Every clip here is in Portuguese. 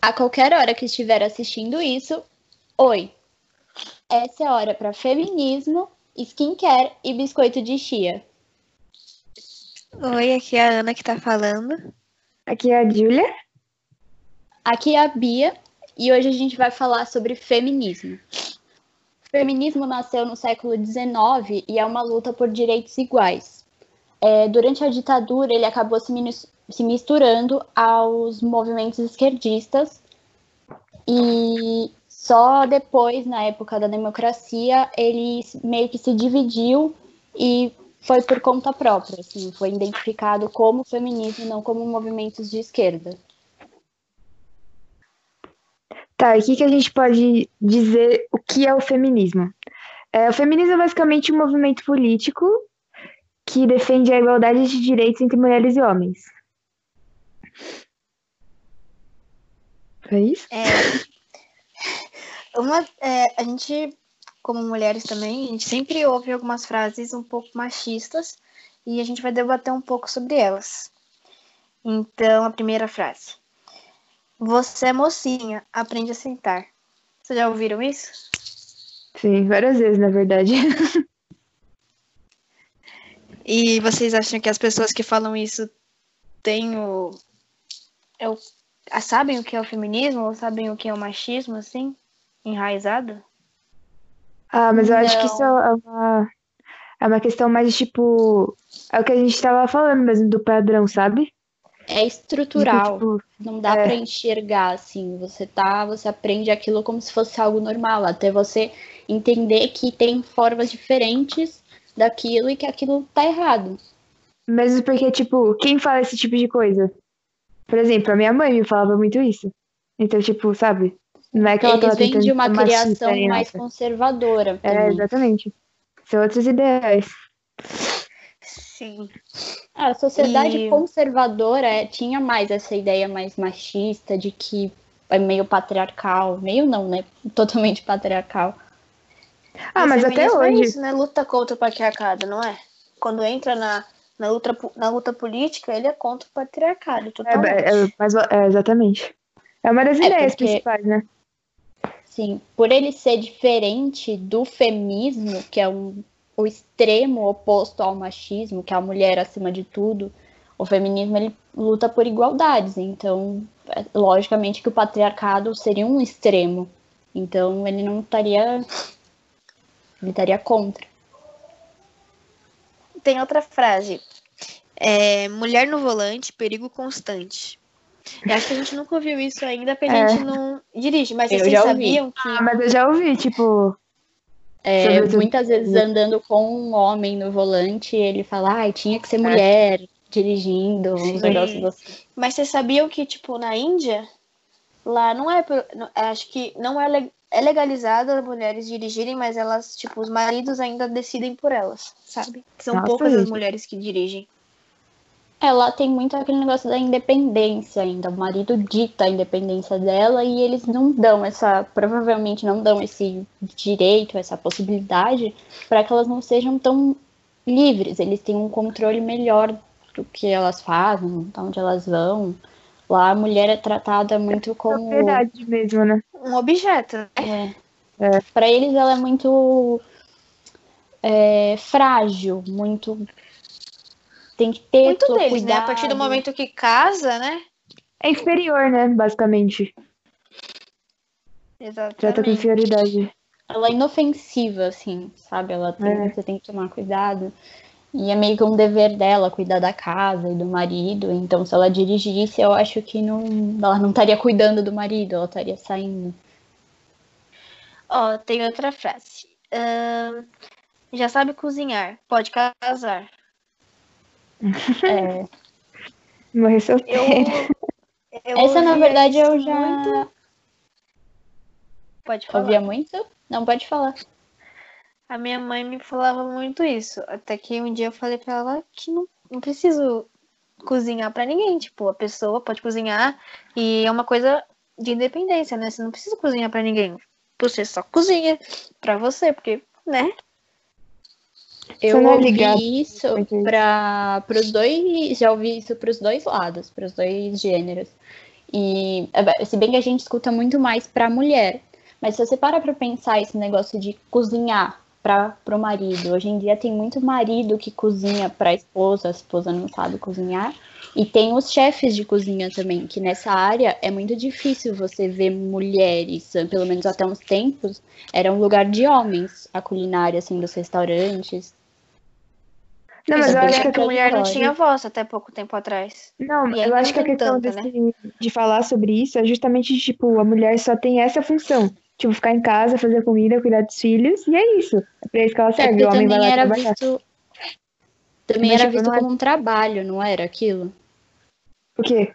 A qualquer hora que estiver assistindo isso, oi. Essa é a hora para feminismo, skincare e biscoito de chia. Oi, aqui é a Ana que tá falando. Aqui é a Júlia. Aqui é a Bia e hoje a gente vai falar sobre feminismo. O feminismo nasceu no século XIX e é uma luta por direitos iguais. É, durante a ditadura, ele acabou se, se misturando aos movimentos esquerdistas e só depois, na época da democracia, ele meio que se dividiu e foi por conta própria, assim, foi identificado como feminismo, não como movimentos de esquerda. Tá, o que, que a gente pode dizer o que é o feminismo? É, o feminismo é basicamente um movimento político que defende a igualdade de direitos entre mulheres e homens. É isso? É, uma, é, a gente, como mulheres também, a gente sempre ouve algumas frases um pouco machistas e a gente vai debater um pouco sobre elas. Então, a primeira frase. Você é mocinha, aprende a sentar. Vocês já ouviram isso? Sim, várias vezes, na verdade. e vocês acham que as pessoas que falam isso têm o. É o sabem o que é o feminismo ou sabem o que é o machismo, assim? Enraizado? Ah, mas eu Não. acho que isso é uma, é uma questão mais tipo. É o que a gente estava falando mesmo do padrão, sabe? é estrutural. Tipo, não dá é. para enxergar assim. Você tá, você aprende aquilo como se fosse algo normal, até você entender que tem formas diferentes daquilo e que aquilo tá errado. Mesmo porque, tipo, quem fala esse tipo de coisa? Por exemplo, a minha mãe me falava muito isso. Então, tipo, sabe? Não é que ela Eles vêm de uma criação mais conservadora. É, exatamente. São outros ideais. Sim. A sociedade e... conservadora é, tinha mais essa ideia mais machista de que é meio patriarcal, meio não, né? Totalmente patriarcal. Ah, mas até é hoje. É isso, né? Luta contra o patriarcado, não é? Quando entra na, na, luta, na luta política, ele é contra o patriarcado, totalmente. É, é, mas, é, exatamente. É uma das ideias porque... principais, né? Sim, por ele ser diferente do feminismo, que é um o extremo oposto ao machismo, que é a mulher acima de tudo, o feminismo ele luta por igualdades. Então, é, logicamente que o patriarcado seria um extremo. Então, ele não estaria ele estaria contra. Tem outra frase. É, mulher no volante, perigo constante. Eu acho que a gente nunca ouviu isso ainda, porque a é. gente não dirige, mas eu vocês sabiam que. Ah, mas eu já ouvi, tipo, é, muitas vezes andando com um homem no volante, ele fala, ah, tinha que ser mulher dirigindo, uns negócios assim. Mas vocês sabiam que, tipo, na Índia, lá não é. Acho que não é, é legalizado as mulheres dirigirem, mas elas, tipo, os maridos ainda decidem por elas, sabe? São Nossa, poucas gente. as mulheres que dirigem. Ela tem muito aquele negócio da independência ainda. O marido dita a independência dela e eles não dão essa, provavelmente não dão esse direito, essa possibilidade, para que elas não sejam tão livres. Eles têm um controle melhor do que elas fazem, de onde elas vão. Lá a mulher é tratada muito como. É verdade mesmo, né? Um objeto. É. é. Para eles ela é muito é, frágil, muito tem que ter Muito deles, cuidado. né? A partir do momento que casa, né? É inferior, né? Basicamente. Exatamente. Já tá com inferioridade. Ela é inofensiva, assim, sabe? Ela tem, é. você tem que tomar cuidado. E é meio que um dever dela cuidar da casa e do marido. Então, se ela dirigisse, eu acho que não, ela não estaria cuidando do marido, ela estaria saindo. Ó, oh, tem outra frase. Uh, já sabe cozinhar, pode casar. É. Morrer solteira. Eu, eu Essa, na verdade, eu já. Muito... Pode falar. Ouvia muito? Não, pode falar. A minha mãe me falava muito isso. Até que um dia eu falei pra ela que não, não preciso cozinhar para ninguém. Tipo, a pessoa pode cozinhar e é uma coisa de independência, né? Você não precisa cozinhar para ninguém. Você só cozinha para você, porque, né? Eu é ouvi isso para os dois, já ouvi isso para os dois lados, para os dois gêneros. E é, se bem que a gente escuta muito mais para mulher, mas se você para para pensar esse negócio de cozinhar para o marido, hoje em dia tem muito marido que cozinha para a esposa, a esposa não sabe cozinhar, e tem os chefes de cozinha também, que nessa área é muito difícil você ver mulheres, pelo menos até uns tempos, era um lugar de homens, a culinária assim dos restaurantes. Não, mas eu acho que a mulher não tinha voz até pouco tempo atrás. Não, eu acho que a questão tanto, desse, né? de falar sobre isso é justamente, tipo, a mulher só tem essa função. Tipo, ficar em casa, fazer comida, cuidar dos filhos, e é isso. É pra isso que ela serve. É o homem vai lá era trabalhar. Visto... Também mas, era tipo, visto como é... um trabalho, não era aquilo? O quê?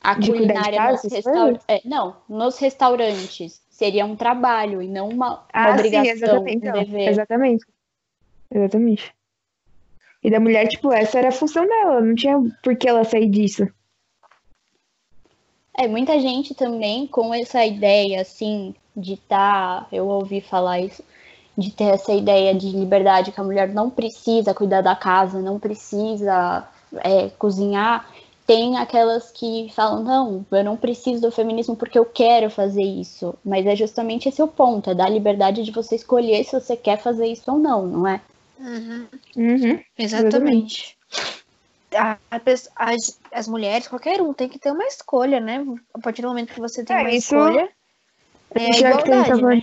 A de culinária casa, nos restaurantes. É, não, nos restaurantes seria um trabalho e não uma, uma ah, obrigação, sim, exatamente, um então, dever. Exatamente. Exatamente. E da mulher, tipo, essa era a função dela, não tinha por que ela sair disso. É, muita gente também com essa ideia, assim, de estar, tá, eu ouvi falar isso, de ter essa ideia de liberdade, que a mulher não precisa cuidar da casa, não precisa é, cozinhar. Tem aquelas que falam, não, eu não preciso do feminismo porque eu quero fazer isso. Mas é justamente esse o ponto, é dar a liberdade de você escolher se você quer fazer isso ou não, não é? Uhum. Uhum. Exatamente. A, a, as, as mulheres, qualquer um, tem que ter uma escolha, né? A partir do momento que você tem É, uma isso- escolha, é a igualdade, né?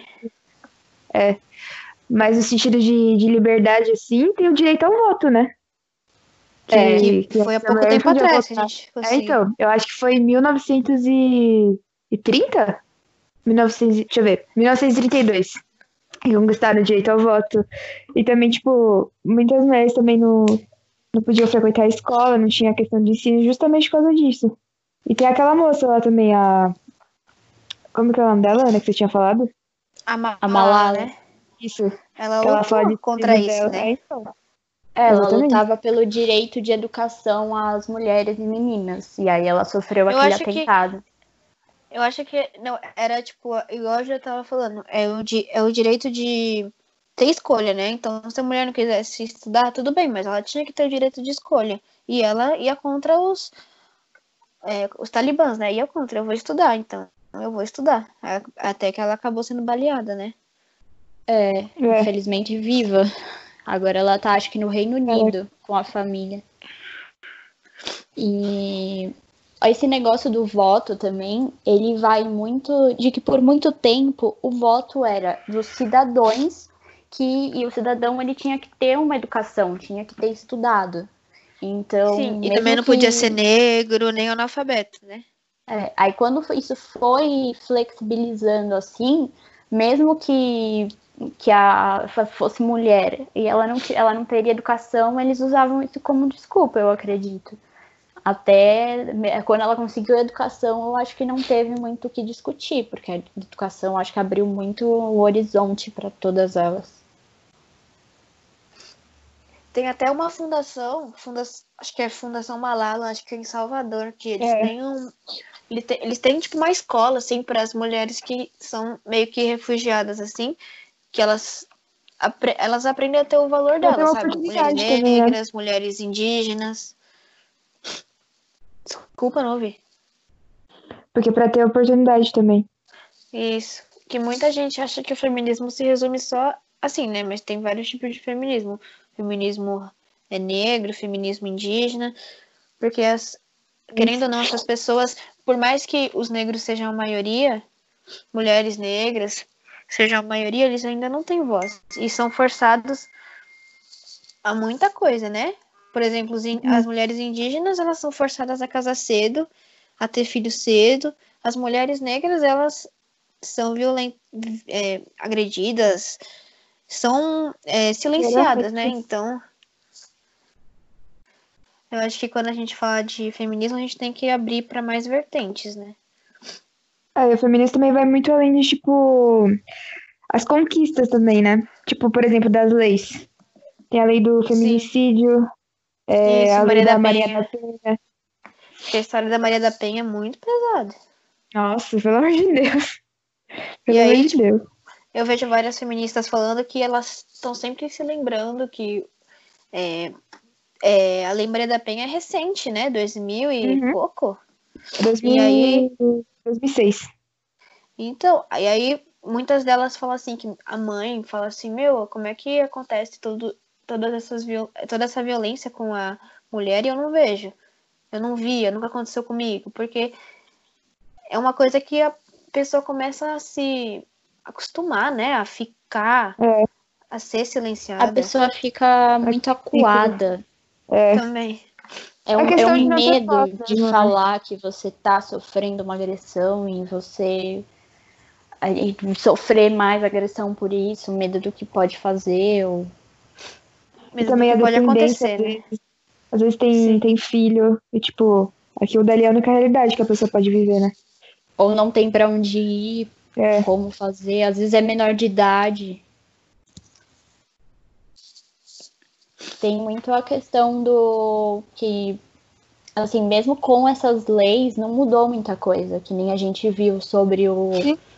É. Mas no sentido de, de liberdade, assim, tem o direito ao voto, né? É, Que que foi há pouco tempo atrás que a votar. gente É, então, eu acho que foi em 1930? 1900, deixa eu ver, 1932. Que conquistaram o direito ao voto. E também, tipo, muitas mulheres também não, não podiam frequentar a escola, não tinha questão de ensino, justamente por causa disso. E tem aquela moça lá também, a. Como que é o nome dela, Ana, que você tinha falado? A, Ma A Malala. né? Isso. Ela, Ela lutou fala de contra isso, dela. né? É, então. É, ela Exatamente. lutava pelo direito de educação às mulheres e meninas. E aí ela sofreu Eu aquele acho que- atentado. Eu acho que não era tipo, igual eu já tava falando, é o, di, é o direito de ter escolha, né? Então, se a mulher não quisesse estudar, tudo bem, mas ela tinha que ter o direito de escolha. E ela ia contra os é, os talibãs, né? Ia contra, eu vou estudar, então eu vou estudar. Até que ela acabou sendo baleada, né? É, É. infelizmente viva. Agora ela tá, acho que no Reino Unido, com a família. E esse negócio do voto também, ele vai muito de que por muito tempo o voto era dos cidadãos que e o cidadão ele tinha que ter uma educação, tinha que ter estudado. Então, Sim, e também não podia que- ser negro nem analfabeto, né? É, aí quando isso foi flexibilizando assim, mesmo que, que a fosse mulher e ela não, ela não teria educação, eles usavam isso como desculpa, eu acredito. Até quando ela conseguiu a educação, eu acho que não teve muito o que discutir, porque a educação acho que abriu muito o horizonte para todas elas. Tem até uma fundação, funda acho que é Fundação Malala, acho que é em Salvador, que eles É. têm um. Eles têm, eles têm tipo uma escola, assim, para as mulheres que são meio que refugiadas, assim, que elas, apre- elas aprendem a ter o valor delas, sabe? Mulheres também, negras, mulheres indígenas. Desculpa, não ouvi. Porque pra ter oportunidade também. Isso. Que muita gente acha que o feminismo se resume só assim, né? Mas tem vários tipos de feminismo. Feminismo é negro, feminismo indígena. Porque, as, querendo ou não, essas pessoas, por mais que os negros sejam a maioria, mulheres negras sejam a maioria, eles ainda não têm voz. E são forçados a muita coisa, né? Por exemplo, in- as mulheres indígenas, elas são forçadas a casar cedo, a ter filhos cedo. As mulheres negras, elas são violen é, agredidas, são é, silenciadas, né? Então, eu acho que quando a gente fala de feminismo, a gente tem que abrir para mais vertentes, né? É, e o feminismo também vai muito além de, tipo, as conquistas também, né? Tipo, por exemplo, das leis. Tem a lei do feminicídio, é, Isso, a lei Maria da da Maria da Penha. Porque a história da Maria da Penha é muito pesada. Nossa, pelo amor de Deus. Pelo E aí, amor de tipo, Deus. Eu vejo várias feministas falando que elas estão sempre se lembrando que é, é, a Lei Maria da Penha é recente, né? 2000 e Uhum. pouco. 2000, E aí? 2006. Então, e aí muitas delas falam assim que a mãe fala assim, meu, como é que acontece todo, todas essas viol- toda essa violência com a mulher e eu não vejo. Eu não via, nunca aconteceu comigo, porque é uma coisa que a pessoa começa a se acostumar, né, a ficar, É. a ser silenciada A pessoa fica muito acuada. É, também. É um, é um medo foto, de né? falar que você tá sofrendo uma agressão e você aí, sofrer mais agressão por isso, medo do que pode fazer. Ou... e Mesmo também que a pode acontecer, às né? vezes, às vezes tem, Sim. tem filho, e tipo, aquilo dali é a única realidade que a pessoa pode viver, né? ou não tem pra onde ir, É. como fazer. Às vezes é menor de idade. Tem muito a questão do que, assim, mesmo com essas leis, não mudou muita coisa, que nem a gente viu sobre o,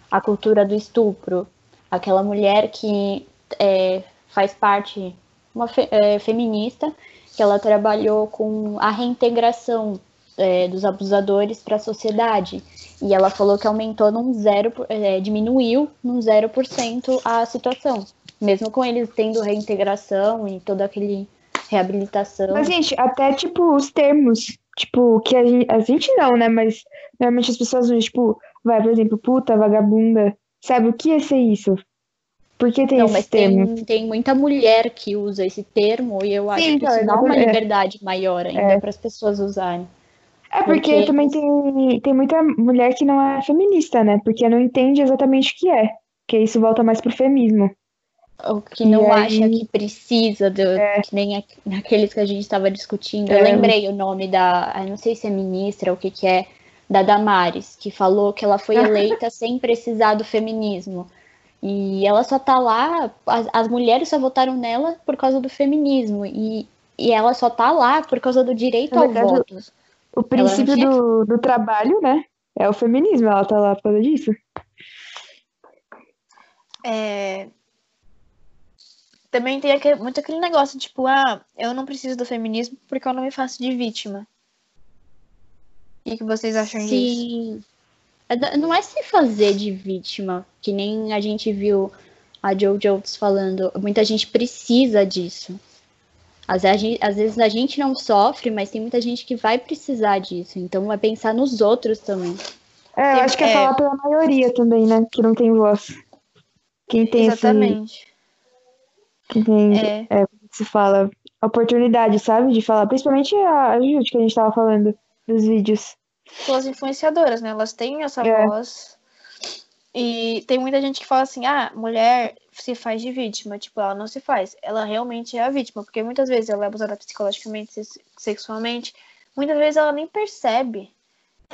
a cultura do estupro. Aquela mulher que é, faz parte, uma fe- é, feminista, que ela trabalhou com a reintegração é, dos abusadores para a sociedade. E ela falou que aumentou num zero, é, diminuiu num 0% a situação. Mesmo com eles tendo reintegração e toda aquele reabilitação. Mas, gente, até, tipo, os termos, tipo, que a gente, a gente não, né? Mas normalmente as pessoas usam, tipo, vai, por exemplo, puta, vagabunda. Sabe o que ia ser isso? Por que tem Não, esse mas termo? tem, tem muita mulher que usa esse termo e eu acho Sim, que então, isso dá uma é. liberdade maior ainda para as pessoas usarem. É porque porque- também tem, tem muita mulher que não é feminista, né? Porque não entende exatamente o que é. Porque isso volta mais pro feminismo. Ou que E não aí- acha que precisa, do, que nem aqu- naqueles que a gente estava discutindo. Eu É. lembrei o nome da, eu não sei se é ministra ou o que que é, da Damares, que falou que ela foi eleita sem precisar do feminismo. E ela só tá lá, as, as mulheres só votaram nela por causa do feminismo. E, e ela só tá lá por causa do direito ao verdade, voto. O princípio tinha- do, do trabalho, né? É o feminismo, ela tá lá por causa disso. É, Também tem aquele- muito aquele negócio, tipo, ah, eu não preciso do feminismo porque eu não me faço de vítima. O que, que vocês acham disso? Sim. É da- Não é se fazer de vítima, que nem a gente viu a Joe Jones falando. Muita gente precisa disso. Às, vezes a gente não sofre, mas tem muita gente que vai precisar disso. Então vai pensar nos outros também. É, eu acho que é, é. falar pela maioria também, né? Que não tem voz. Quem tem esse, Quem tem, É, se fala, oportunidade, sabe? De falar, principalmente a, Júlia, que a gente tava falando dos vídeos. são as influenciadoras, né? Elas têm essa É. voz. E tem muita gente que fala assim, ah, mulher se faz de vítima. Tipo, ela não se faz. Ela realmente é a vítima. Porque muitas vezes ela é abusada psicologicamente, se- sexualmente. Muitas vezes ela nem percebe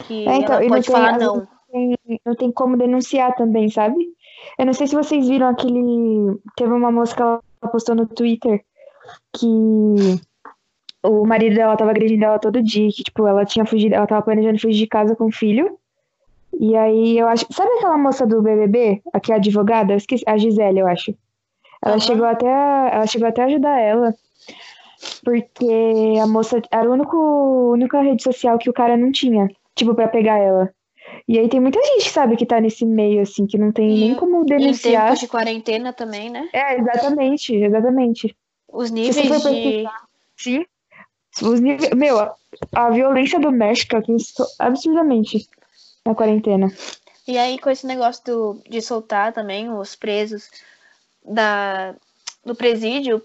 que É, então, ela não pode tem- falar às não. Tem- não tem como denunciar também, sabe? Eu não sei se vocês viram aquele. Teve uma que ela postou no Twitter que o marido dela tava agredindo ela todo dia, que, tipo, ela tinha fugido, ela tava planejando fugir de casa com o filho. E aí eu acho. Sabe aquela moça do BBB? A que é advogada? Eu esqueci, a Gisele, eu acho. Ela Aham. chegou até a, ela chegou até a ajudar ela. Porque a moça era a único, única rede social que o cara não tinha, tipo, pra pegar ela. E aí tem muita gente, sabe, que tá nesse meio, assim, que não tem E nem como Em denunciar. tempos de quarentena também, né? É, exatamente, exatamente. Os níveis de. Sim. Os níveis, meu, a, a violência doméstica aumentou absurdamente na quarentena. E aí, com esse negócio do, de soltar também os presos da, do presídio,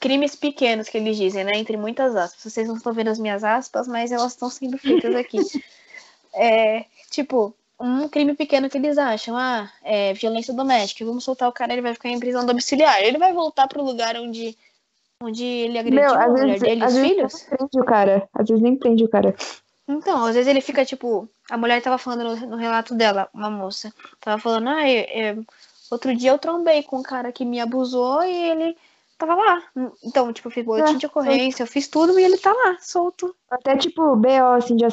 crimes pequenos que eles dizem, né? Entre muitas aspas. Vocês não estão vendo as minhas aspas, mas elas estão sendo feitas aqui. é, tipo, um crime pequeno que eles acham, ah, é violência doméstica, vamos soltar o cara, ele vai ficar em prisão domiciliar. Ele vai voltar pro lugar onde, onde ele agrediu Meu, a mulher vezes, dele, os filhos. prende o cara. Às vezes nem prende o cara. Então, às vezes ele fica tipo. A mulher tava falando no, no relato dela, uma moça. Tava falando, ah, eu- eu- outro dia eu trombei com um cara que me abusou e ele tava lá. Então, tipo, eu fiz boletim É, de ocorrência, eu fiz tudo e ele tá lá, solto. Até tipo, BO, assim, de,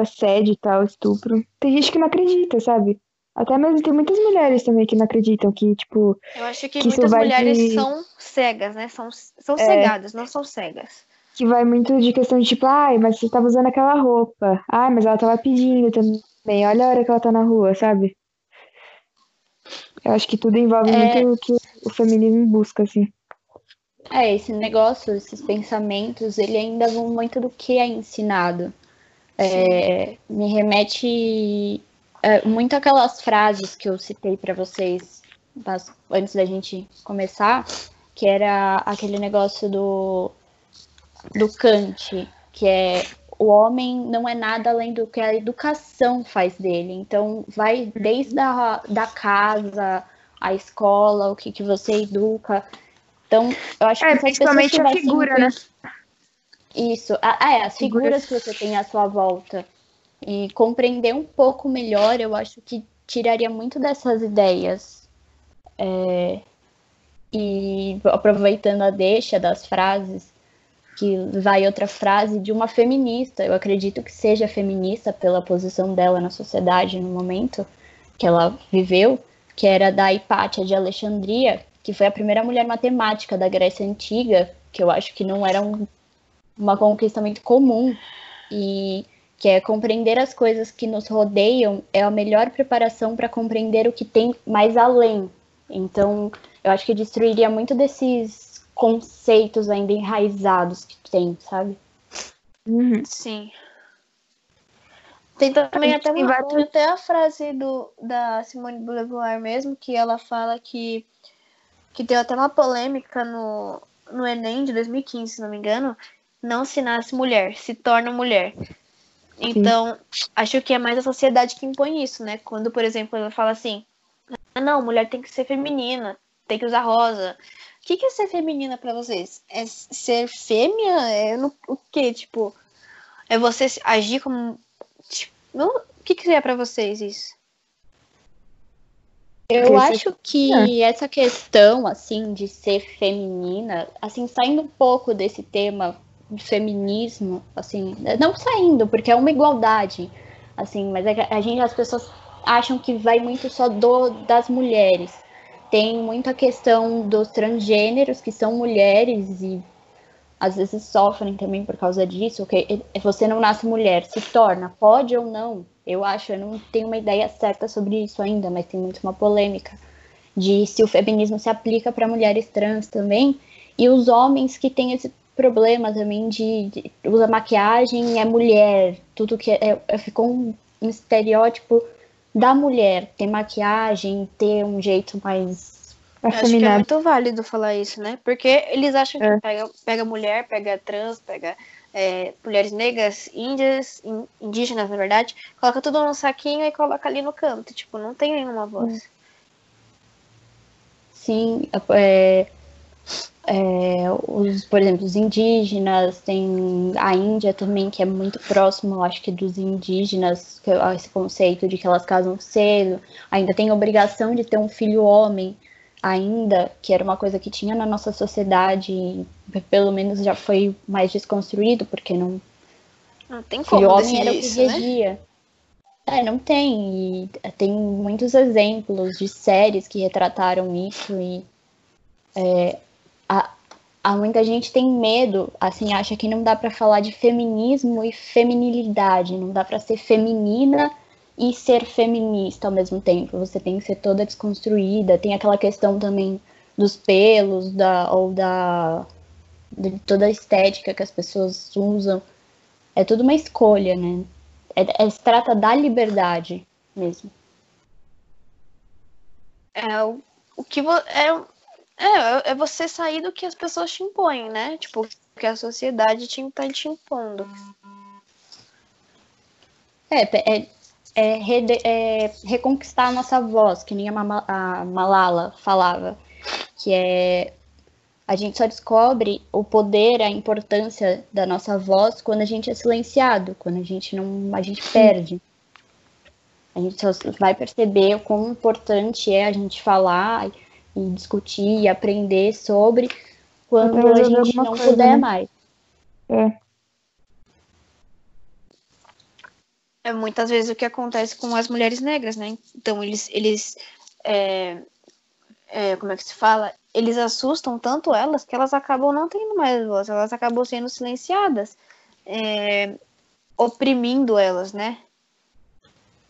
assédio e tal, estupro. Tem gente que não acredita, sabe? Até mesmo tem muitas mulheres também que não acreditam que, tipo, Eu acho que, Que muitas vai mulheres de- são cegas, né? São, são É. cegadas, não são cegas. que vai muito de questão de tipo, ai, mas você tava usando aquela roupa. Ai, mas ela tava pedindo também. Olha a hora que ela tá na rua, sabe? Eu acho que tudo envolve É. muito o que o feminismo busca, assim. É, esse negócio, esses pensamentos, ele ainda vão muito do que é ensinado. É, me remete é, muito aquelas frases que eu citei para vocês nas- antes da gente começar, que era aquele negócio do, do Kant, que é o homem não é nada além do que a educação faz dele. Então, vai desde a da casa, a escola, o que, que você educa. Então, eu acho que É, se as principalmente pessoas a figura, né? isso. Ah, ah, é, as Figuras. figuras que você tem à sua volta. E compreender um pouco melhor, eu acho que tiraria muito dessas ideias. É, E aproveitando a deixa das frases, que vai outra frase de uma feminista. Eu acredito que seja feminista pela posição dela na sociedade no momento que ela viveu, que era da Hipátia de Alexandria, que foi a primeira mulher matemática da Grécia Antiga, que eu acho que não era um uma conquista muito comum e que é compreender as coisas que nos rodeiam é a melhor preparação para compreender o que tem mais além. Então, eu acho que destruiria muito desses conceitos ainda enraizados que tem, sabe? Uhum. Sim. Tem também até, uma, até a frase do, da Simone Beauvoir mesmo, que ela fala que, que deu até uma polêmica no, no Enem de 2015, se não me engano. Não se nasce mulher, se torna mulher. Então, acho que é mais a sociedade que impõe isso, né? Quando, por exemplo, ela fala assim: ah, não, mulher tem que ser feminina, tem que usar rosa. O que, que é ser feminina pra vocês? É ser fêmea? É no, o quê? Tipo, é você agir como. Tipo, não- o que, que é pra vocês isso? Eu acho que essa questão, assim, de ser feminina, assim, saindo um pouco desse tema de feminismo, assim, não saindo, porque é uma igualdade, assim, mas é a gente, as pessoas acham que vai muito só do, das mulheres. Tem muita questão dos transgêneros, que são mulheres e às vezes sofrem também por causa disso, que você não nasce mulher, se torna, pode ou não. Eu acho, eu não tenho uma ideia certa sobre isso ainda, mas tem muito uma polêmica de se o feminismo se aplica para mulheres trans também e os homens que têm esse problema também de, de usa maquiagem é mulher, tudo que é, é- ficou um, um estereótipo da mulher ter maquiagem, ter um jeito mais Eu acho que é Afeminado. muito válido falar isso, né? Porque eles acham É. que pega, pega mulher, pega trans, pega é, mulheres negras, índias, in- indígenas, na verdade, coloca tudo num saquinho e coloca ali no canto. Tipo, não tem nenhuma voz. Sim, é, é, os, por exemplo, os indígenas, tem a Índia também, que é muito próximo, eu acho que dos indígenas, que esse conceito de que elas casam cedo, ainda tem a obrigação de ter um filho homem, ainda, que era uma coisa que tinha na nossa sociedade, e pelo menos já foi mais desconstruído, porque não Não tem filho como homem era o que né? regia. É, não tem. E tem muitos exemplos de séries que retrataram isso e é, a, a muita gente tem medo, assim, acha que não dá pra falar de feminismo e feminilidade, não dá pra ser feminina e ser feminista ao mesmo tempo. Você tem que ser toda desconstruída. Tem aquela questão também dos pelos, da ou da de toda a estética que as pessoas usam. É tudo uma escolha, né? É, é- se trata da liberdade mesmo. É o, o que vo, é, é, é você sair do que as pessoas te impõem, né? Tipo, o que a sociedade te, tá te impondo. É, é, é, rede- é reconquistar a nossa voz, que nem a, Malala falava, que é a gente só descobre o poder, a importância da nossa voz quando a gente é silenciado, quando a gente não, a gente perde. A gente só vai perceber o quão importante é a gente falar e discutir e aprender sobre quando a gente não coisa, puder né? mais. É. É muitas vezes o que acontece com as mulheres negras, né? Então eles, eles é, é, como é que se fala? eles assustam tanto elas que elas acabam não tendo mais voz, elas acabam sendo silenciadas, é, oprimindo elas, né?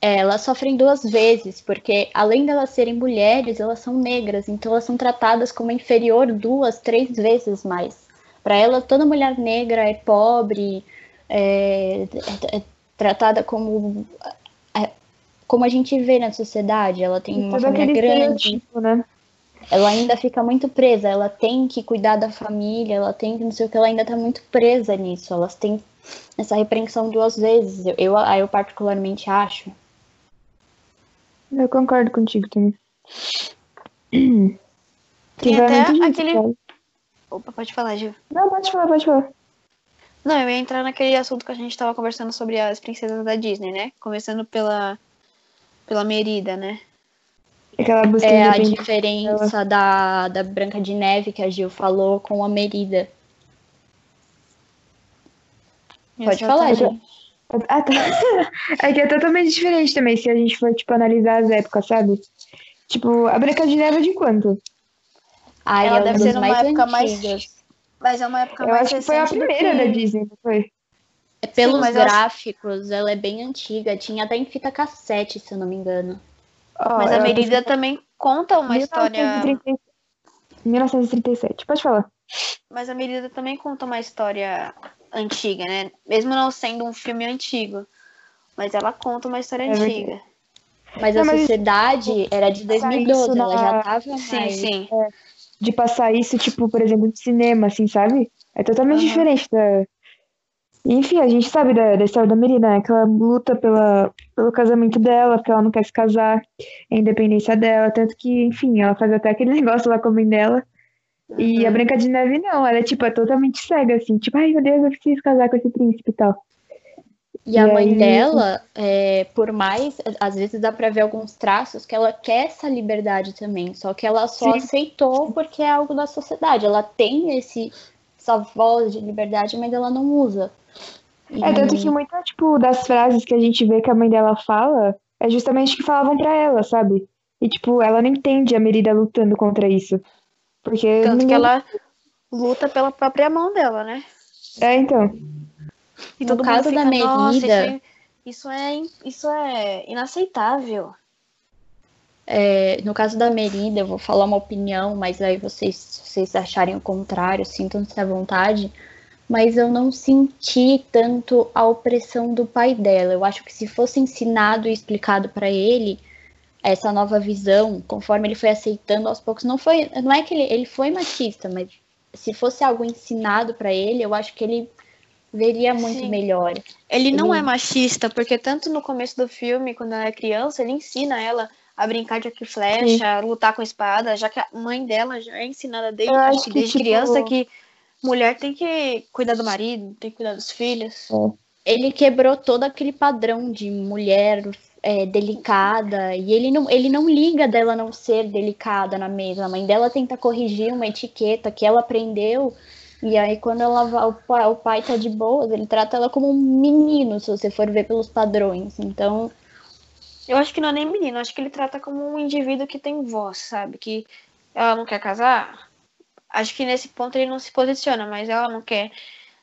É, elas sofrem duas vezes, porque além delas serem mulheres, elas são negras, então elas são tratadas como inferior duas, três vezes mais. Para elas, toda mulher negra é pobre, é, é, é tratada como como a gente vê na sociedade. Ela tem uma família grande, né? ela ainda fica muito presa. Ela tem que cuidar da família, ela tem que não sei o que, ela ainda está muito presa nisso. Elas têm essa repreensão duas vezes. Eu, eu, eu particularmente acho. Eu concordo contigo também. Tem até aquele. Opa, pode falar, Gil. Não, pode falar, pode falar. Não, eu ia entrar naquele assunto que a gente tava conversando sobre as princesas da Disney, né? Começando pela, pela Merida, né? Aquela busca é a diferença da, da Branca de Neve que a Gil falou com a Merida. Pode falar, Gil. Ah, tá. É que é totalmente diferente também, se a gente for, tipo, analisar as épocas, sabe? Tipo, a Branca de Neve é de quanto? Ai, Ela é deve ser numa mais época antigas. mais. Mas é uma época Eu mais acho que foi a recente primeira que- da Disney, não foi? É pelos mas eu acho- gráficos, ela é bem antiga. Tinha até em fita cassete, se eu não me engano. Ó, Mas a Merida também conta uma história. 1937. 1937. Pode falar. Mas a Merida também conta uma história antiga, né? Mesmo não sendo um filme antigo. Mas ela conta uma história É verdade. antiga. Mas Não, a mas- sociedade era de Passar 2012, isso ela na- já tava Sim, mais... sim. De passar isso, tipo, por exemplo, de cinema, assim, sabe? É totalmente Aham. diferente da. Enfim, a gente sabe da, da história da Merida, né? Que ela luta pela, pelo casamento dela, porque ela não quer se casar, a independência dela. Tanto que, enfim, ela faz até aquele negócio lá com a mãe dela. E a Uhum. Branca de Neve não, ela é, tipo, é totalmente cega, assim. Tipo, ai, meu Deus, eu preciso casar com esse príncipe e tal. E a E mãe aí- dela, é, por mais, às vezes dá pra ver alguns traços que ela quer essa liberdade também, só que ela só Sim. aceitou porque é algo da sociedade. Ela tem esse, essa voz de liberdade, mas ela não usa. E- É, tanto que muita, tipo, das frases que a gente vê que a mãe dela fala é justamente que falavam pra ela, sabe? E, tipo, ela não entende a Merida lutando contra isso. Porque Tanto que ninguém- ela luta pela própria mão dela, né? É, então. E No caso da fica, "Nossa, Merida- isso é, isso é, isso é inaceitável. É, no caso da Merida, eu vou falar uma opinião, mas aí vocês, se vocês acharem o contrário, sintam-se à vontade. Mas eu não senti tanto a opressão do pai dela. Eu acho que se fosse ensinado e explicado para ele essa nova visão, conforme ele foi aceitando aos poucos, não foi, não é que ele, ele foi machista, mas se fosse algo ensinado para ele, eu acho que ele veria muito Sim. melhor. Ele não Ele- é machista, porque tanto no começo do filme, quando ela é criança, ele ensina ela a brincar de arco e flecha, a lutar com espada, já que a mãe dela já é ensinada desde, acho que que, desde tipo- criança que mulher tem que cuidar do marido, tem que cuidar dos filhos. ele quebrou todo aquele padrão de mulher é, delicada e ele não, ele não liga dela não ser delicada na mesa. A mãe dela tenta corrigir uma etiqueta que ela aprendeu e aí quando ela o pai, o pai tá de boas, ele trata ela como um menino, se você for ver pelos padrões. Então, Eu acho que não é nem menino, acho que ele trata como um indivíduo que tem voz, sabe? Que ela não quer casar. Acho que nesse ponto ele não se posiciona, mas ela não quer,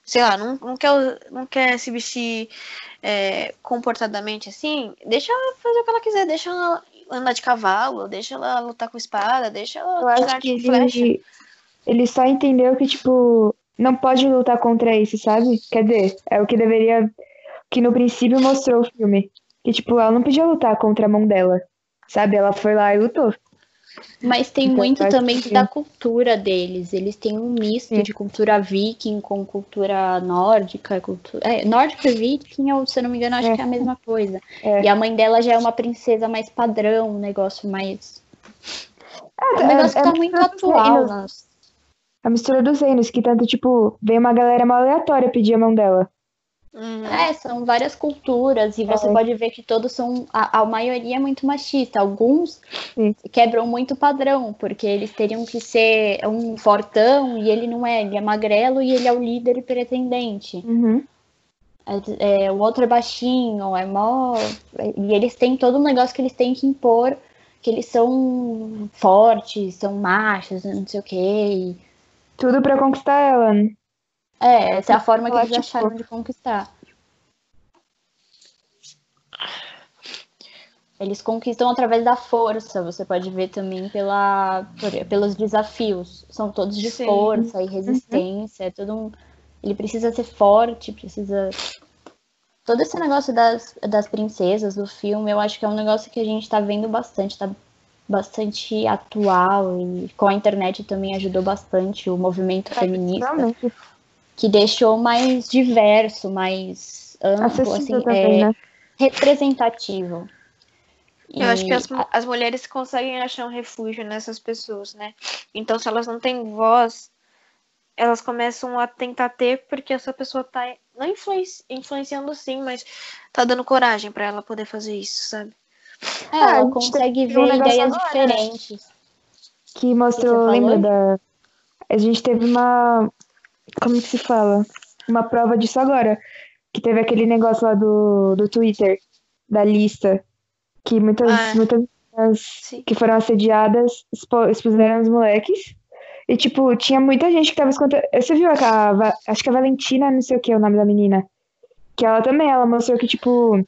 sei lá, não, não, quer, não quer se vestir é, comportadamente assim. Deixa ela fazer o que ela quiser, deixa ela andar de cavalo, deixa ela lutar com espada, deixa ela Eu tirar acho que flecha. ele, ele só entendeu que, tipo, não pode lutar contra isso, sabe? Quer dizer, é o que deveria. Que no princípio mostrou o filme. Que, tipo, ela não podia lutar contra a mão dela. Sabe? Ela foi lá e lutou. mas tem Então, muito também que- da cultura deles. Eles têm um misto Sim. de cultura viking com cultura nórdica, cultura, é, nórdica e viking, eu, se eu não me engano, acho É. que é a mesma coisa. É. E a mãe dela já é uma princesa mais padrão, um negócio mais. É, Um negócio que é tá muito atual. reinos. A mistura dos reinos, que tanto, tipo, veio uma galera mal aleatória pedir a mão dela. Uhum. É, são várias culturas e você É. pode ver que todos são. A, a maioria é muito machista. Alguns Sim. quebram muito o padrão, porque eles teriam que ser um fortão e ele não é. Ele é magrelo e ele é o líder e pretendente. Uhum. É, o outro é baixinho, é mó. E eles têm todo um negócio que eles têm que impor que eles são fortes, são machos, não sei o quê. Tudo pra conquistar ela, né? É, essa é a forma que eles acharam de conquistar. Eles conquistam através da força, você pode ver também pela, por- pelos desafios. São todos de Sim. força e resistência. É todo um- Ele precisa ser forte, precisa. Todo esse negócio das, das princesas do filme, eu acho que é um negócio que a gente tá vendo bastante, tá bastante atual e com a internet também ajudou bastante o movimento feminista Realmente. que deixou mais diverso, mais amplo, assim, também, é, né? representativo. Eu acho que as, as mulheres conseguem achar um refúgio nessas pessoas, né? Então, se elas não têm voz, elas começam a tentar ter porque essa pessoa tá não influenci- influenciando sim, mas tá dando coragem pra ela poder fazer isso, sabe? É, Ah, ela consegue um ver negócio ideias agora, né? diferentes. Que mostrou, você lembra da. A gente teve uma. Como que se fala? Uma prova disso agora. Que teve aquele negócio lá do, do Twitter, da lista. Que muitas, Ah, muitas meninas que foram assediadas expuseram os moleques. E, tipo, tinha muita gente que tava escutando. Você viu a, a acho que a Valentina, não sei o que, o nome da menina. Que ela também, ela mostrou que, tipo,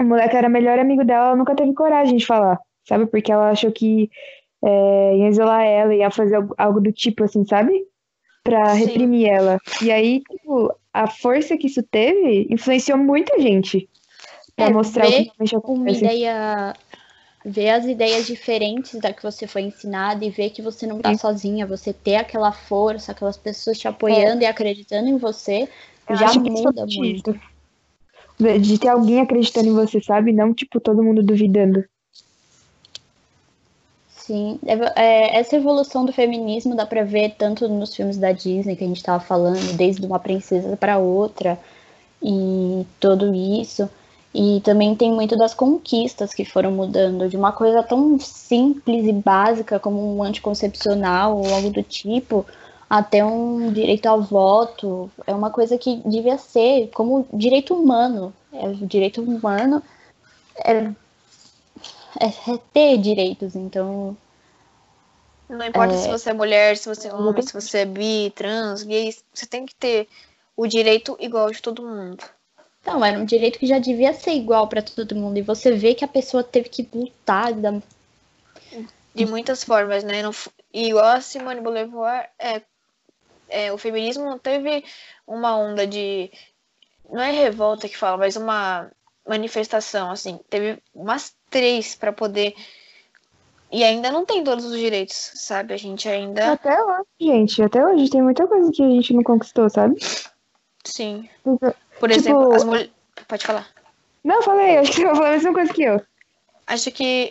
o moleque era melhor amigo dela, ela nunca teve coragem de falar, sabe? Porque ela achou que é, ia isolar ela, ia fazer algo, do tipo, assim, sabe? Pra Sim. reprimir ela. E aí, tipo, a força que isso teve influenciou muita gente. Pra É, mostrar o que realmente Uma ideia. Ver as ideias diferentes da que você foi ensinada e ver que você não tá Sim. sozinha, você ter aquela força, aquelas pessoas te apoiando e acreditando em você, Eu já muda principalmente muito. De ter alguém acreditando em você, sabe? Não, tipo, todo mundo duvidando. Sim, é- essa evolução do feminismo dá pra ver tanto nos filmes da Disney que a gente tava falando, desde uma princesa pra outra e tudo isso. E também tem muito das conquistas que foram mudando, de uma coisa tão simples e básica como um anticoncepcional ou algo do tipo, até um direito ao voto. É uma coisa que devia ser como direito humano. É, o direito humano é, é, é ter direitos, então Não importa se você é mulher, se você é homem, se você é bi, trans, gay, você tem que ter o direito igual de todo mundo. Não, era um direito que já devia ser igual pra todo mundo. E você vê que a pessoa teve que lutar. Da... De muitas formas, né? Não e igual a Simone Beauvoir, é, é, o feminismo teve uma onda de. Não é revolta que fala, mas uma manifestação, assim. Teve umas três pra poder. E ainda não tem todos os direitos, sabe? A gente ainda. Até hoje, gente, até hoje tem muita coisa que a gente não conquistou, sabe? Sim. Tipo, Por exemplo, as mulheres. Pode falar. Não, falei, acho que você vai falar a mesma coisa que eu. Acho que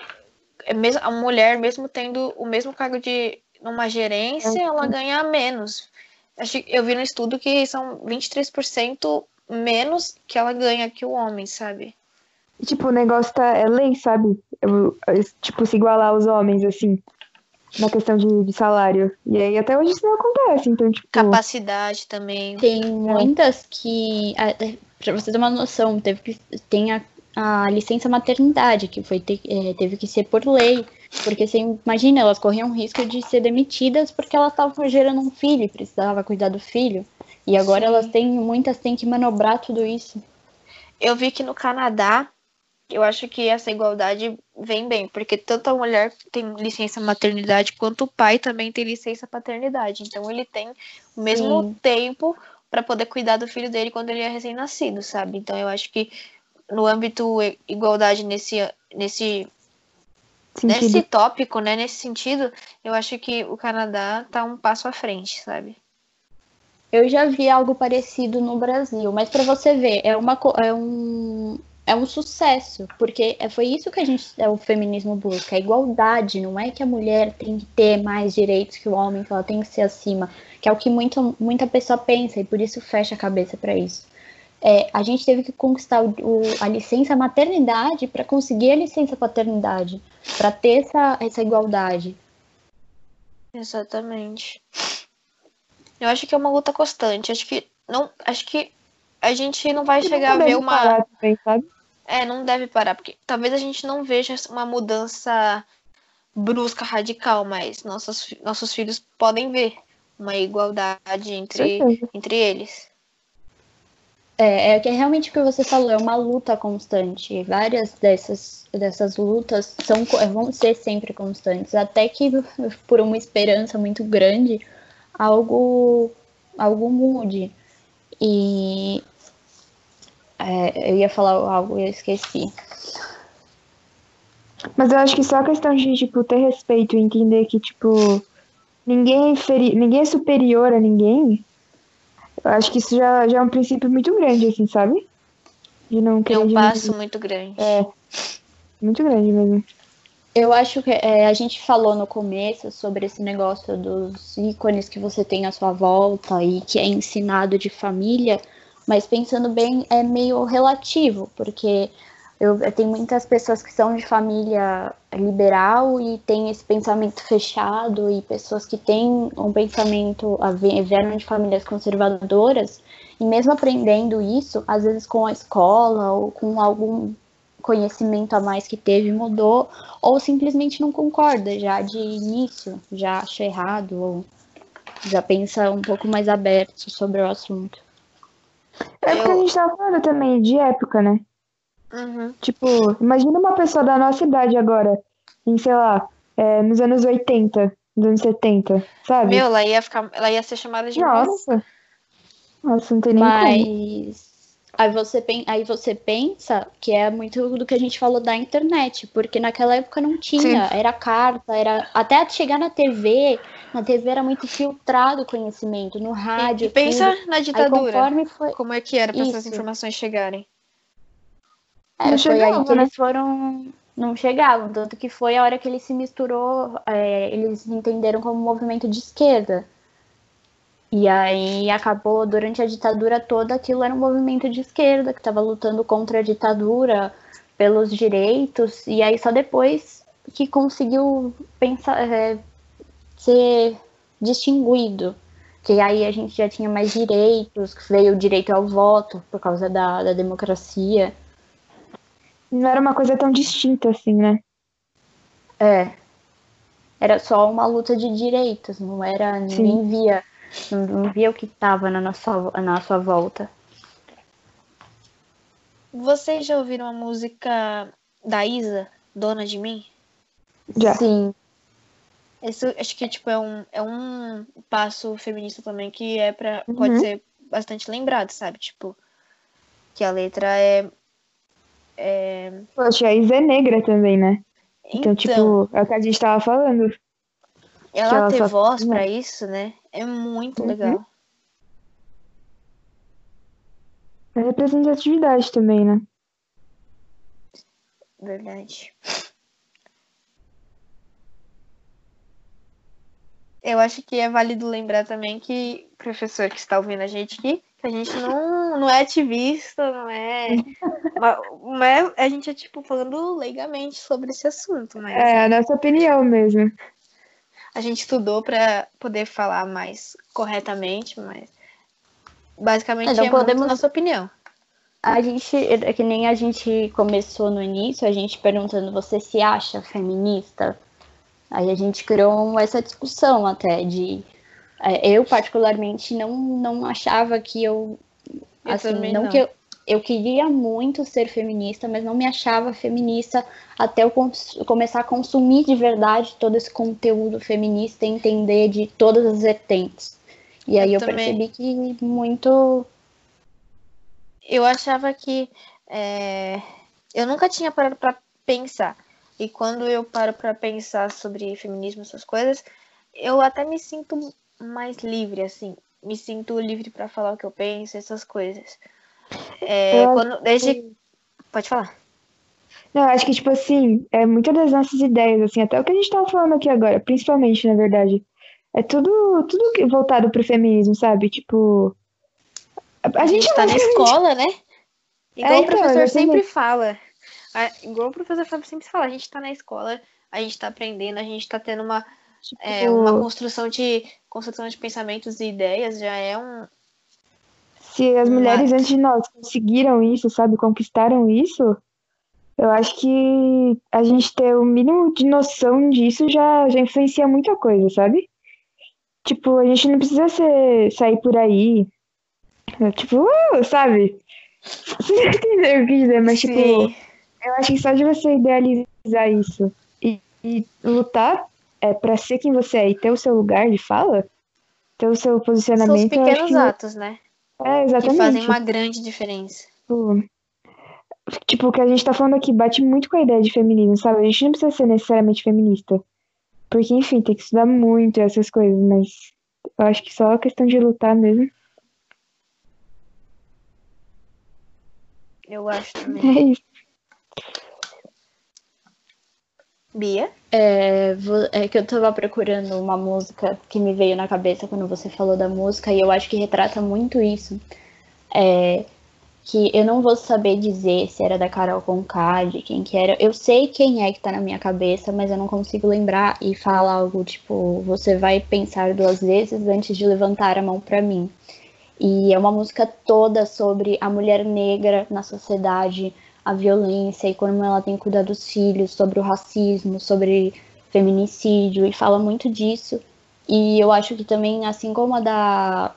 é a mulher, mesmo tendo o mesmo cargo de numa gerência, ela ganha menos. Acho, que- eu vi no estudo que são 23% menos que ela ganha que o homem, sabe? E, tipo, o negócio tá, é lei, sabe? Eu- eu- tipo, se igualar aos homens, assim, na questão de, de salário. E aí até hoje isso não acontece, então, tipo... Capacidade também. Tem muitas que. a- Pra você ter uma noção, teve que, tem a, a licença maternidade, que foi é, teve que ser por lei. Porque você imagina, elas corriam risco de ser demitidas porque elas estavam gerando um filho e precisava cuidar do filho. E agora Sim. elas têm, muitas têm que manobrar tudo isso. Eu vi que no Canadá, eu acho que essa igualdade vem bem, porque tanto a mulher tem licença maternidade quanto o pai também tem licença paternidade. Então ele tem o mesmo Sim. tempo para poder cuidar do filho dele quando ele é recém-nascido, sabe? Então eu acho que no âmbito igualdade nesse nesse sentido. nesse tópico, né, nesse sentido, eu acho que o Canadá tá um passo à frente, sabe? Eu já vi algo parecido no Brasil, mas para você ver, é, uma, é, um, é um sucesso, porque é, foi isso que a gente, é, o feminismo busca, a igualdade, não é que a mulher tem que ter mais direitos que o homem, que ela tem que ser acima, que é o que muito, muita pessoa pensa e por isso fecha a cabeça para isso. É, a gente teve que conquistar o, o- a licença maternidade para conseguir a licença paternidade, para ter essa, essa igualdade. Exatamente. Eu acho que é uma luta constante. Acho que não, acho que a gente não vai E chegar a nunca ver deve uma parar também, sabe? É, não deve parar, porque talvez a gente não veja uma mudança brusca, radical, mas nossos, nossos filhos podem ver uma igualdade entre, entre eles. É, é que é realmente o que você falou, é uma luta constante. Várias dessas, dessas lutas são, co- vão ser sempre constantes, até que por uma esperança muito grande algo, algo mude. E é, eu ia falar algo e eu esqueci. Mas eu acho que só a questão de, tipo, ter respeito e entender que, tipo, ninguém é, ninguém é superior a ninguém, eu acho que isso já, já é um princípio muito grande, assim, sabe? De não É querer um diminuir. passo muito grande. É, muito grande mesmo. Eu acho que é, a gente falou no começo sobre esse negócio dos ícones que você tem à sua volta e que é ensinado de família, mas pensando bem, é meio relativo, porque eu, eu tenho muitas pessoas que são de família liberal e têm esse pensamento fechado, e pessoas que têm um pensamento, a vieram de famílias conservadoras, e mesmo aprendendo isso, às vezes com a escola ou com algum conhecimento a mais que teve mudou, ou simplesmente não concorda já de início, já acha errado, ou já pensa um pouco mais aberto sobre o assunto. É porque a Eu- gente tava falando também de época, né? Uhum. Tipo, imagina uma pessoa da nossa idade agora, em, sei lá, é, nos anos 80, nos anos 70, sabe? Meu, ela ia ficar, ela ia ser chamada de. Nossa. Nossa, não tem nem como. Mas aí você, pen- aí você pensa que é muito do que a gente falou da internet, porque naquela época não tinha, era carta, era até chegar na TV, na TV era muito filtrado o conhecimento, no rádio, e pensa tudo. na Aí ditadura. conforme foi, Como é que era para essas informações chegarem? É, Não foi aí que né? eles foram. Não chegavam, tanto que foi a hora que ele se misturou, é, eles entenderam como um movimento de esquerda. E aí acabou, durante a ditadura toda, aquilo era um movimento de esquerda, que estava lutando contra a ditadura, pelos direitos, e aí só depois que conseguiu pensar, é, ser distinguido. Que aí a gente já tinha mais direitos, veio o direito ao voto por causa da, da democracia. Não era uma coisa tão distinta assim, né? É. Era só uma luta de direitos, não era. Ninguém via. Não, não via o que estava na nossa, na sua volta. Vocês já ouviram a música da Isa, Dona de Mim? Já. Sim. Isso acho que tipo é um, é um passo feminista também que é para Uhum. pode ser bastante lembrado, sabe? Tipo, que a letra é é Poxa, a Isa é negra também, né? Então, então, tipo, é o que a gente tava falando. ela ela ter só- voz né? pra isso, né? É muito Uhum. legal. É representatividade também, né? Verdade. Eu acho que é válido lembrar também que, professor que está ouvindo a gente aqui, que a gente não, não é ativista, não é, ma- não é. A gente é, tipo, falando leigamente sobre esse assunto, mas É a nossa opinião mesmo. a gente estudou para poder falar mais corretamente, mas basicamente É, não é muito podemos- nossa opinião. A gente, é que nem a gente começou no início, a gente perguntando, você se acha feminista? Aí a gente criou essa discussão até de. é, Eu, particularmente, não, não achava que eu. Eu assim, não, não. que eu. Eu queria muito ser feminista, mas não me achava feminista até eu começar a consumir de verdade todo esse conteúdo feminista e entender de todas as vertentes. E aí Eu eu, também. percebi que muito. eu achava que é, eu nunca tinha parado para pensar. E quando eu paro para pensar sobre feminismo, essas coisas, eu até me sinto mais livre, assim. Me sinto livre para falar o que eu penso, essas coisas. É, quando, desde. Pode falar. Não, eu acho que, tipo assim, é muitas das nossas ideias, assim, até o que a gente tava falando aqui agora, principalmente, na verdade, é tudo, tudo que- voltado pro feminismo, sabe? Tipo. A, A gente tá na escola, né? Igual É, o então, professor exatamente. sempre fala. A- igual o professor sempre fala, a gente tá na escola, a gente tá aprendendo, a gente tá tendo uma, é, tipo, uma construção de construção de pensamentos e ideias, já é um. Se as mulheres antes de nós conseguiram isso, sabe? Conquistaram isso, Eu acho que a gente ter o mínimo de noção disso já, já influencia muita coisa, sabe? Tipo, a gente não precisa ser, sair por aí. Tipo, uh, sabe? Você entendeu o que dizer, mas tipo, Sim. eu acho que só de você idealizar isso e, e lutar é, pra ser quem você é e ter o seu lugar de fala, ter o seu São os posicionamento, eu acho pequenos que atos, né? é Que exatamente. fazem uma grande diferença. Tipo, tipo, o que a gente tá falando aqui bate muito com a ideia de feminismo, sabe? A gente não precisa ser necessariamente feminista. Porque, enfim, tem que estudar muito essas coisas, mas eu acho que só a questão de lutar mesmo. Eu acho também. É isso. Bia? É, é que eu tava procurando uma música que me veio na cabeça quando você falou da música, e eu acho que retrata muito isso. É, que eu não vou saber dizer se era da Carol Conká, de quem que era. Eu sei quem é que tá na minha cabeça, mas eu não consigo lembrar e fala algo tipo, você vai pensar duas vezes antes de levantar a mão pra mim. E é uma música toda sobre a mulher negra na sociedade, a violência e como ela tem que cuidar dos filhos, sobre o racismo, sobre feminicídio, e fala muito disso. E eu acho que também, assim como a da,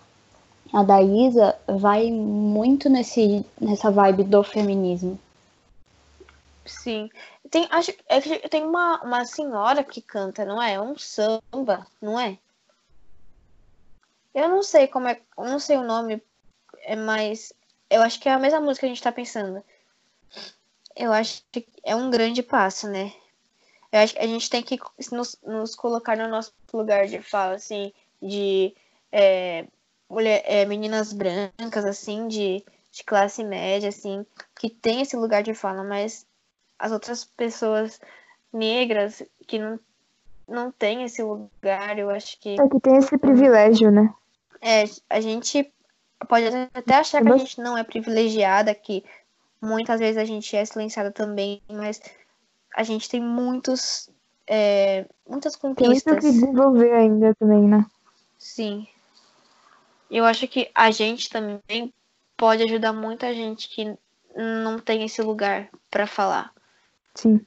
a da Isa, vai muito nesse, nessa vibe do feminismo. Sim. Tem, acho, é tem uma, uma senhora que canta, não é? Um samba, não é? Eu não sei como é. Não sei o nome, é mais. Eu acho que é a mesma música que a gente tá pensando. Eu acho que é um grande passo, né? Eu acho que a gente tem que nos, nos colocar no nosso lugar de fala, assim, de é, mulher, é, meninas brancas, assim, de, de classe média, assim, que tem esse lugar de fala, mas as outras pessoas negras que não, não têm esse lugar, eu acho que É que tem esse privilégio, né? é, a gente pode até achar que a gente não é privilegiada, que muitas vezes a gente é silenciada também, mas a gente tem muitos é, muitas Tem muito conquistas. que desenvolver ainda também, né? Sim. Eu acho que a gente também pode ajudar muita gente que não tem esse lugar para falar. Sim.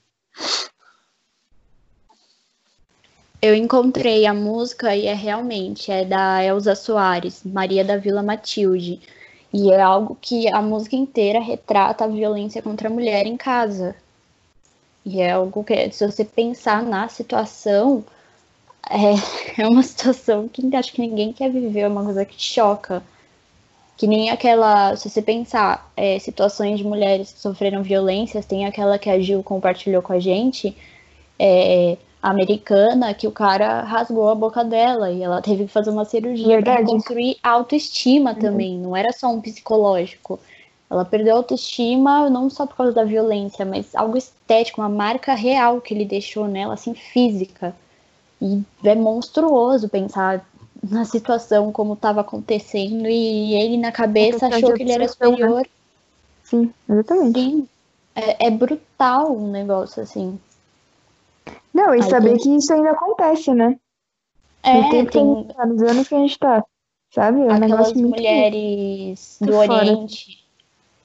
Eu encontrei a música e é realmente, é da Elza Soares, Maria da Vila Matilde. E é algo que a música inteira retrata a violência contra a mulher em casa. E é algo que, se você pensar na situação, é, é uma situação que acho que ninguém quer viver, é uma coisa que choca. Que nem aquela, se você pensar, é, situações de mulheres que sofreram violências, tem aquela que a Gil compartilhou com a gente, é, americana, que o cara rasgou a boca dela e ela teve que fazer uma cirurgia para construir autoestima também, não era só um psicológico. Ela perdeu a autoestima não só por causa da violência, mas algo estético, uma marca real que ele deixou nela, assim, física. E é monstruoso pensar na situação, como estava acontecendo, e ele na cabeça achou que ele era né? superior. Sim, exatamente. Sim, é, é brutal um negócio assim. Não, e Aí saber tem- que isso ainda acontece, né? No É, tempo que a tem gente tá, nos anos que a gente tá. Sabe? É um aquelas negócio muito. mulheres do muito fora. Oriente,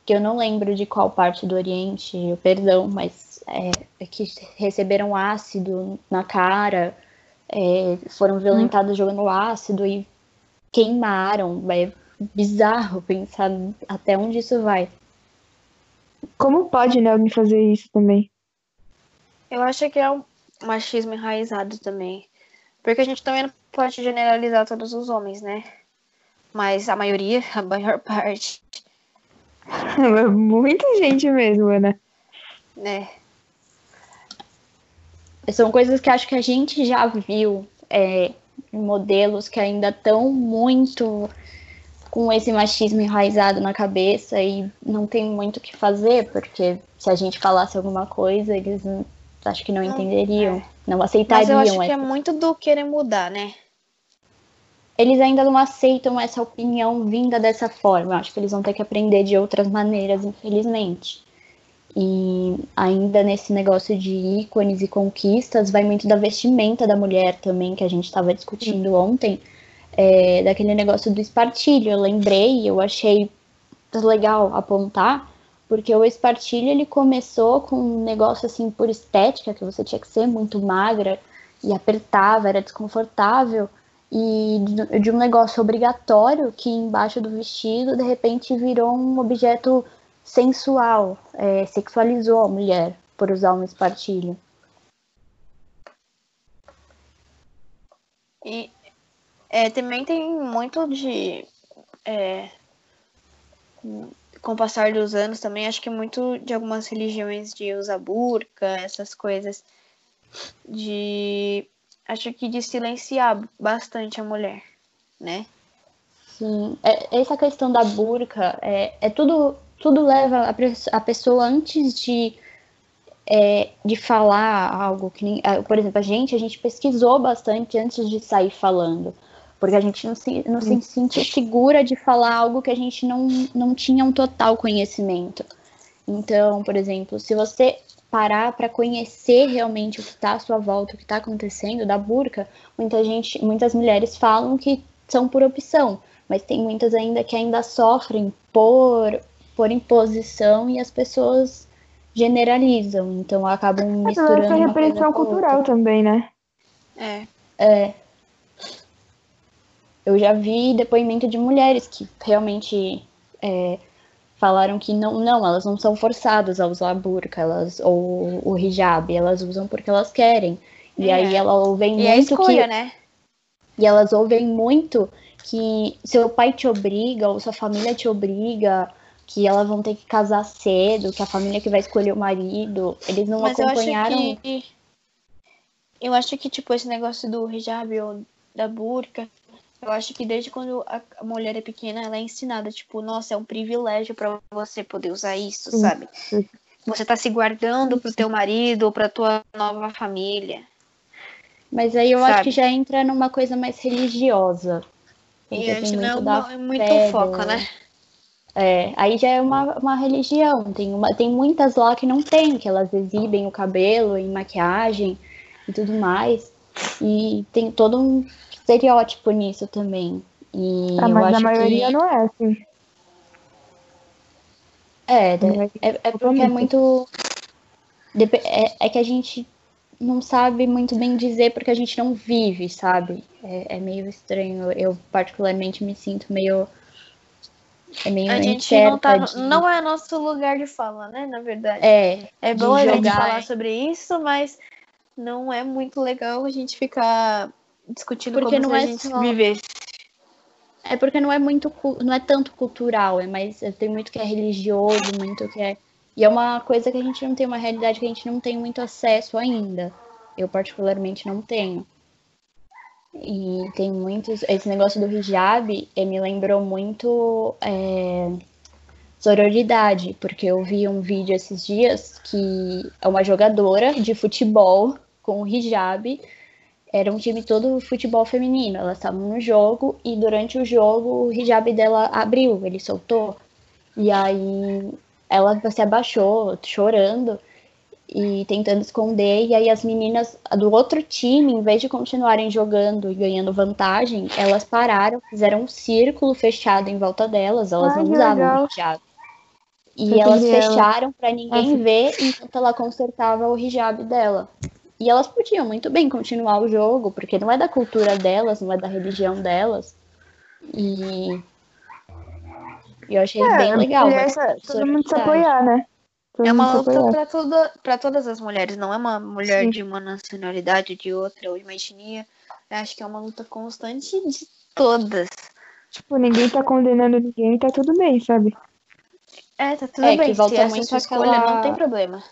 que eu não lembro de qual parte do Oriente, eu perdão, mas é, é que receberam ácido na cara, é, foram violentadas jogando ácido e queimaram. É bizarro pensar até onde isso vai. Como pode, né, alguém fazer isso também? Eu acho que é um machismo enraizado também. Porque a gente também não pode generalizar todos os homens, né? Mas a maioria, a maior parte, Muita gente mesmo, Ana. né? São coisas que acho que a gente já viu é, em modelos que ainda estão muito com esse machismo enraizado na cabeça e não tem muito o que fazer, porque se a gente falasse alguma coisa, eles não- acho que não entenderiam, não Mas eu aceitariam. acho que é essa- muito do querer mudar, né? Eles ainda não aceitam essa opinião vinda dessa forma. Eu acho que eles vão ter que aprender de outras maneiras, infelizmente. E ainda nesse negócio de ícones e conquistas, vai muito da vestimenta da mulher também, que a gente estava discutindo ontem, é, daquele negócio do espartilho. Eu lembrei, eu achei legal apontar, Porque o espartilho ele começou com um negócio assim por estética, que você tinha que ser muito magra e apertava, era desconfortável, e de um negócio obrigatório que embaixo do vestido de repente virou um objeto sensual, é, sexualizou a mulher por usar um espartilho. E é, também tem muito de. É, com o passar dos anos também, acho que muito de algumas religiões de usar burca, essas coisas. De. Acho que de silenciar bastante a mulher, né? Sim, é, essa questão da burca é, é tudo, tudo leva a, a pessoa antes de é, de falar algo que nem, por exemplo, a gente, a gente pesquisou bastante antes de sair falando, porque a gente não se, não se sentiu segura de falar algo que a gente não, não tinha um total conhecimento. Então, por exemplo, se você parar para conhecer realmente o que está à sua volta, o que está acontecendo da burca, muita gente, muitas mulheres falam que são por opção, mas tem muitas ainda que ainda sofrem por, por imposição e as pessoas generalizam, então acabam misturando. Essa repressão cultural também, né? É. É. Eu já vi depoimento de mulheres que realmente é, falaram que não, não, elas não são forçadas a usar a burca, elas, ou o hijab, elas usam porque elas querem. E é. aí elas ouvem e muito é escolha, que. Né? E elas ouvem muito que seu pai te obriga, ou sua família te obriga, que elas vão ter que casar cedo, que a família que vai escolher o marido, eles não Mas acompanharam. Eu acho, que, eu acho que, tipo, esse negócio do hijab ou da burca, eu acho que desde quando a mulher é pequena, ela é ensinada, tipo, nossa, é um privilégio para você poder usar isso, sim, sabe? Sim. Você tá se guardando pro teu marido ou pra tua nova família. Mas aí eu sabe? acho que já entra numa coisa mais religiosa. E a gente não é muito foca, né? É, aí já é uma, uma religião. Tem, uma, tem muitas lá que não tem, que elas exibem o cabelo em maquiagem e tudo mais. E tem todo um estereótipo nisso também. E ah, mas a maioria que... não é assim. É, é, é porque é muito. É, é que a gente não sabe muito bem dizer porque a gente não vive, sabe? É, é meio estranho. Eu, particularmente, me sinto meio é meio a gente não tá. De... Não é nosso lugar de fala, né? Na verdade. É. É bom a gente falar sobre isso, mas não é muito legal a gente ficar discutindo porque como não se é a gente só... vivesse. É porque não é muito, não é tanto cultural, é mais, tem muito que é religioso, muito que é. E é uma coisa que a gente não tem, uma realidade que a gente não tem muito acesso ainda. Eu particularmente não tenho. E tem muitos. Esse negócio do hijab eh, me lembrou muito é, sororidade, porque eu vi um vídeo esses dias que é uma jogadora de futebol com o hijab. Era um time todo futebol feminino. Elas estavam no jogo e durante o jogo o hijab dela abriu, ele soltou. E aí ela se abaixou, chorando e tentando esconder. E aí as meninas do outro time, em vez de continuarem jogando e ganhando vantagem, elas pararam, fizeram um círculo fechado em volta delas. Elas Ai, não usavam o hijab. E Eu elas fecharam para ninguém Nossa. ver enquanto ela consertava o hijab dela. E elas podiam muito bem continuar o jogo, porque não é da cultura delas, não é da religião delas. E eu achei é, bem legal. Essa, todo mundo se apoiar, né? é uma luta para toda, para todas as mulheres, não é uma mulher Sim. de uma nacionalidade, de outra, ou de uma etnia. Eu acho que é uma luta constante de todas. Tipo, ninguém tá condenando ninguém, tá tudo bem, sabe? É, tá tudo é, bem. Que volta Se essa sua escolha, aquela... não tem problema.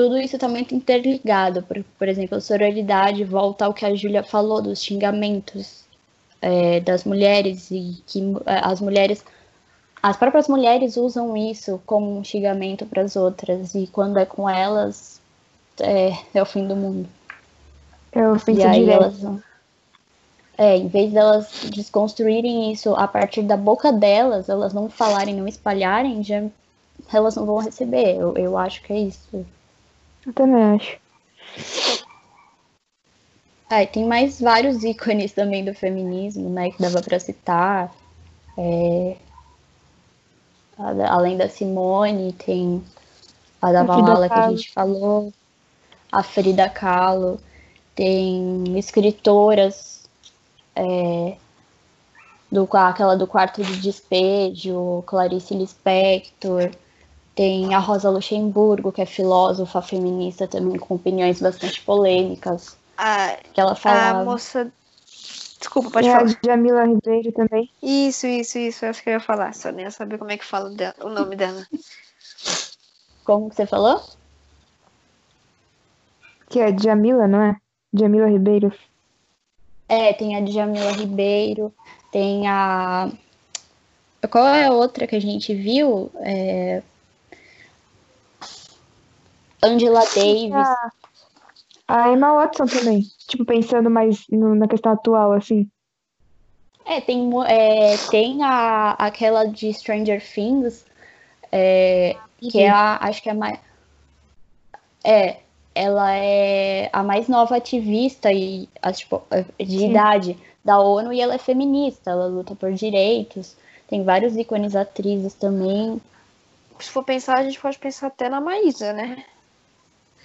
Tudo isso tá muito interligado. Por, por exemplo, a sororidade volta ao que a Júlia falou dos xingamentos é, das mulheres e que é, as mulheres as próprias mulheres usam isso como um xingamento para as outras e quando é com elas é, é o fim do mundo. É o fim do elas é, em vez delas desconstruírem isso a partir da boca delas, elas não falarem, não espalharem, já elas não vão receber. Eu, eu acho que é isso. Eu também acho. É, tem mais vários ícones também do feminismo, né, que dava para citar. É, além da Simone, tem a da Valhalla que a gente falou, a Frida Kahlo, tem escritoras, é, do, aquela do quarto de despejo, Clarice Lispector, tem a Rosa Luxemburgo, que é filósofa feminista também, com opiniões bastante polêmicas, A, que ela a falava. moça. Desculpa, pode E a falar. Jamila Ribeiro também. Isso, isso, isso. Acho que eu ia falar. Só nem ia saber como é que fala dela- o nome dela. Como que você falou? Que é Jamila, não é? Jamila Ribeiro. É, tem a Djamila Ribeiro, tem a. Qual é a outra que a gente viu? É... Angela Davis. A, a Emma Watson também. Tipo, pensando mais no- na questão atual, assim. É, tem, é, tem a, aquela de Stranger Things, é, que é a. Acho que é a mais. É, ela é a mais nova ativista e, a, tipo, de Sim. idade da ONU e ela é feminista, ela luta por direitos. Tem vários ícones atrizes também. Se for pensar, a gente pode pensar até na Maísa, né?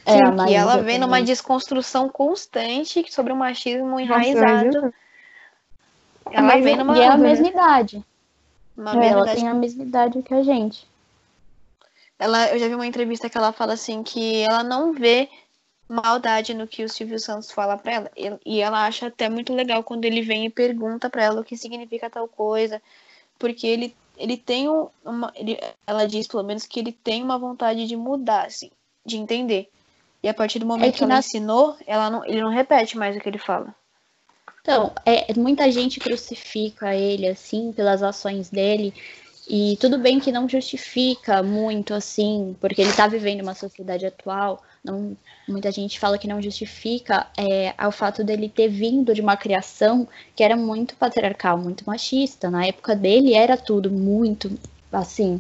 É, a que ela vem numa desconstrução constante sobre o machismo Nossa, enraizado. mas ela Mas vem numa E é a mesma idade. uma É, ela tem a mesma idade que a gente. Ela, eu já vi uma entrevista que ela fala assim que ela não vê maldade no que o Silvio Santos fala pra ela. E- ela acha até muito legal quando ele vem e pergunta pra ela o que significa tal coisa. Porque ele, ele tem um- uma. ele- ela diz, pelo menos, que ele tem uma vontade de mudar, assim, de entender. E a partir do momento que que, ela ensinou, ela não, ele não repete mais o que ele fala. Então, é, muita gente crucifica ele, assim, pelas ações dele. E tudo bem que não justifica muito, assim, porque ele tá vivendo uma sociedade atual. Não, muita gente fala que não justifica é, o fato dele ter vindo de uma criação que era muito patriarcal, muito machista. Na época dele era tudo muito assim.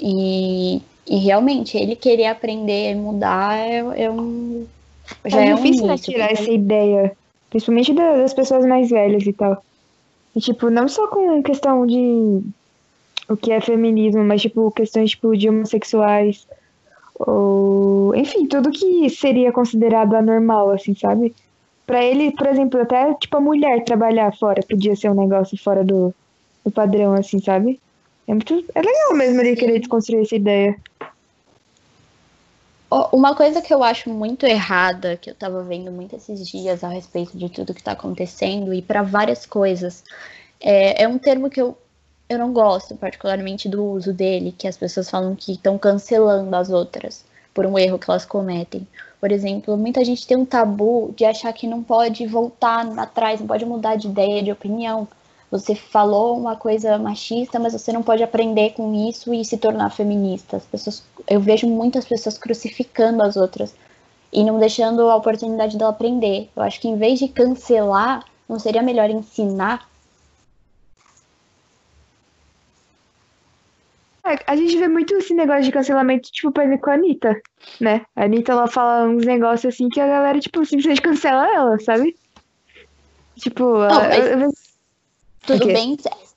E, e realmente, ele querer aprender e mudar é, é um. Já é é, um difícil né, início, tirar porque- essa ideia. Principalmente da- das pessoas mais velhas e tal. E, tipo, não só com questão de o que é feminismo, mas, tipo, questões, tipo, de homossexuais. Ou, enfim, tudo que seria considerado anormal, assim, sabe? Pra ele, por exemplo, até, tipo, a mulher trabalhar fora podia ser um negócio fora do, do padrão, assim, sabe? É muito. É legal mesmo ele querer desconstruir essa ideia. Uma coisa que eu acho muito errada, que eu tava vendo muito esses dias a respeito de tudo que tá acontecendo e para várias coisas, é, é um termo que eu, eu não gosto particularmente do uso dele, que as pessoas falam que estão cancelando as outras por um erro que elas cometem. Por exemplo, muita gente tem um tabu de achar que não pode voltar atrás, não pode mudar de ideia, de opinião. Você falou uma coisa machista, mas você não pode aprender com isso e se tornar feminista. As pessoas, eu vejo muitas pessoas crucificando as outras e não deixando a oportunidade dela aprender. Eu acho que em vez de cancelar, não seria melhor ensinar? É, a gente vê muito esse negócio de cancelamento, tipo, por exemplo, com a Anitta, né? A Anitta, ela fala uns negócios assim que a galera, tipo, simplesmente cancela ela, sabe? Tipo, a- mas- eu- eu- Tudo Ok. bem,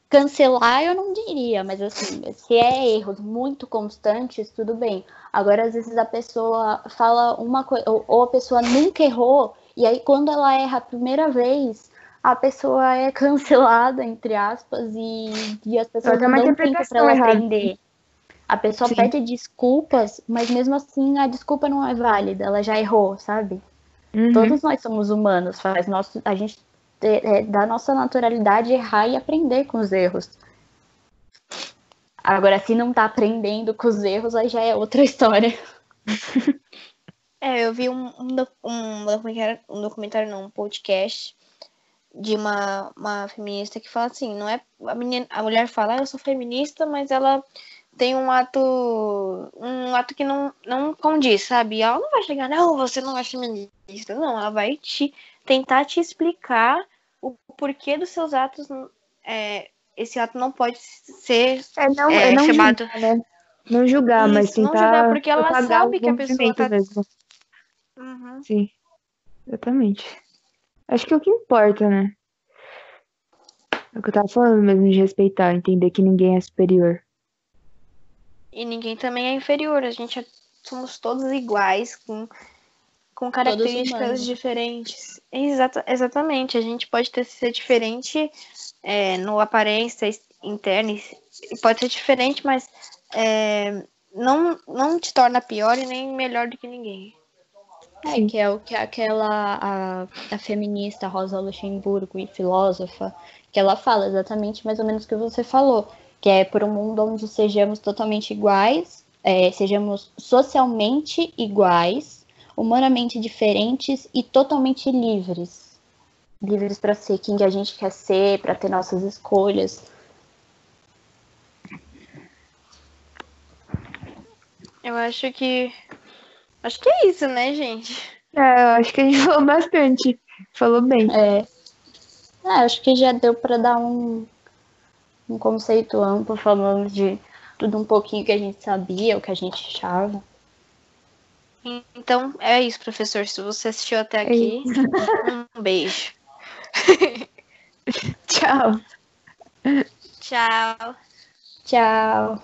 cancelar eu não diria, mas assim, se é erros muito constantes, tudo bem. Agora, às vezes a pessoa fala uma coisa, ou, a pessoa nunca errou, e aí quando ela erra a primeira vez, a pessoa é cancelada, entre aspas, e, e as pessoas não dão tempo para ela errada. aprender. A pessoa Sim. pede desculpas, mas mesmo assim a desculpa não é válida, ela já errou, sabe? Uhum. Todos nós somos humanos, faz nosso, a gente é, da nossa naturalidade errar e aprender com os erros. Agora, se não tá aprendendo com os erros, aí já é outra história. É, eu vi um, um, um documentário, um documentário, não, um podcast de uma, uma feminista que fala assim, não é a, menina, a mulher fala, ah, eu sou feminista, mas ela tem um ato um ato que não, não condiz, sabe? Ela não vai chegar, não, você não é feminista, não, ela vai te tentar te explicar o porquê dos seus atos, é, esse ato não pode ser É não, é, é não chamado- julgar, né? Não julgar, mas Isso, não tentar julgar, porque ela sabe que a pessoa tá- mesmo. Uhum. Sim, exatamente. Acho que é o que importa, né? É o que eu tava falando mesmo de respeitar, entender que ninguém é superior. E ninguém também é inferior. A gente é- somos todos iguais, com, com características diferentes. Exata, exatamente. A gente pode ter ser diferente é, no aparência interna. Pode ser diferente, mas é, não, não te torna pior e nem melhor do que ninguém. É, que é o que aquela a, a feminista Rosa Luxemburgo e filósofa, que ela fala exatamente mais ou menos o que você falou, que é por um mundo onde sejamos totalmente iguais, é, sejamos socialmente iguais, humanamente diferentes e totalmente livres. Livres para ser quem que a gente quer ser, para ter nossas escolhas. Eu acho que. Acho que é isso, né, gente? É, eu acho que a gente falou bastante. Falou bem. É, é, acho que já deu para dar um, um conceito amplo, falando de tudo um pouquinho que a gente sabia, o que a gente achava. Então é isso, professor. Se você assistiu até aqui, um beijo. Tchau. Tchau. Tchau!